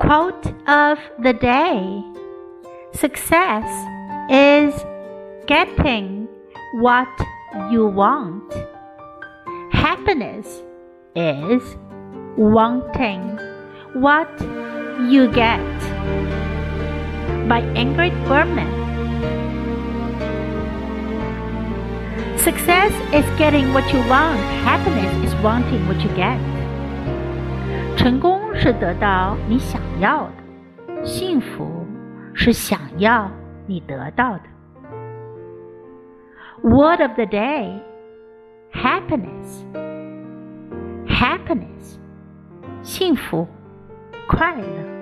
Quote of the day Success is getting what you want. Happiness is wanting what you get. By Ingrid Bergman. Success is getting what you want. Happiness is wanting what you get. 成功是得到你想要的，幸福是想要你得到的。Word of the day happiness happiness 幸福快乐。